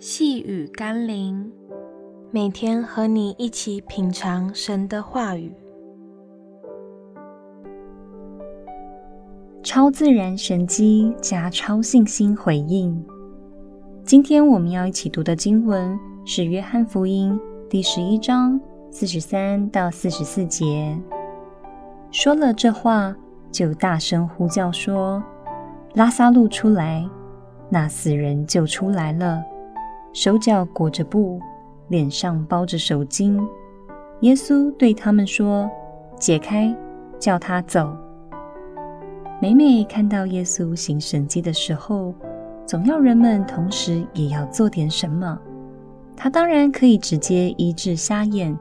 细雨甘霖，每天和你一起品尝神的话语。超自然神机加超信心回应。今天我们要一起读的经文是《约翰福音》第十一章四十三到四十四节。说了这话，就大声呼叫说：“拉撒路出来！”那死人就出来了，手脚裹着布，脸上包着手巾。耶稣对他们说：“解开，叫他走。”每每看到耶稣行神迹的时候，总要人们同时也要做点什么。他当然可以直接医治瞎眼，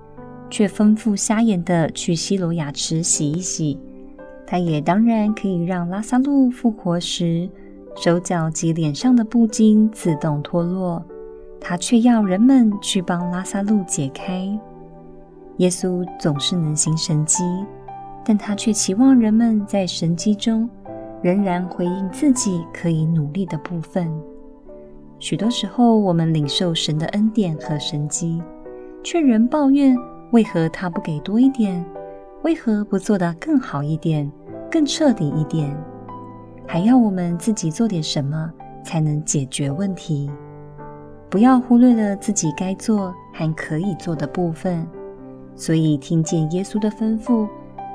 却吩咐瞎眼的去西罗亚池洗一洗。他也当然可以让拉撒路复活时，手脚及脸上的布巾自动脱落，他却要人们去帮拉萨路解开。耶稣总是能行神迹，但他却期望人们在神迹中仍然回应自己可以努力的部分。许多时候，我们领受神的恩典和神迹，却仍抱怨为何他不给多一点。为何不做得更好一点，更彻底一点？还要我们自己做点什么才能解决问题？不要忽略了自己该做还可以做的部分。所以，听见耶稣的吩咐，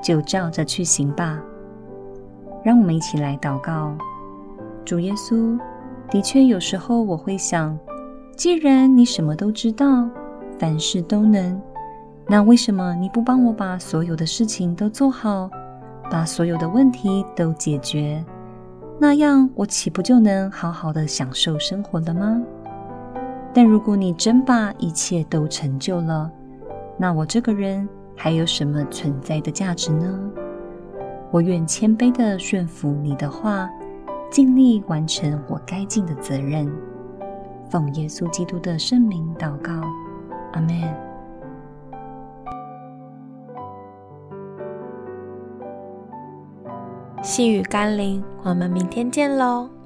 就照着去行吧。让我们一起来祷告：主耶稣，的确有时候我会想，既然你什么都知道，凡事都能。那为什么你不帮我把所有的事情都做好，把所有的问题都解决？那样我岂不就能好好的享受生活了吗？但如果你真把一切都成就了，那我这个人还有什么存在的价值呢？我愿谦卑的顺服你的话，尽力完成我该尽的责任。奉耶稣基督的圣名祷告，阿们。细雨甘霖，我们明天见喽。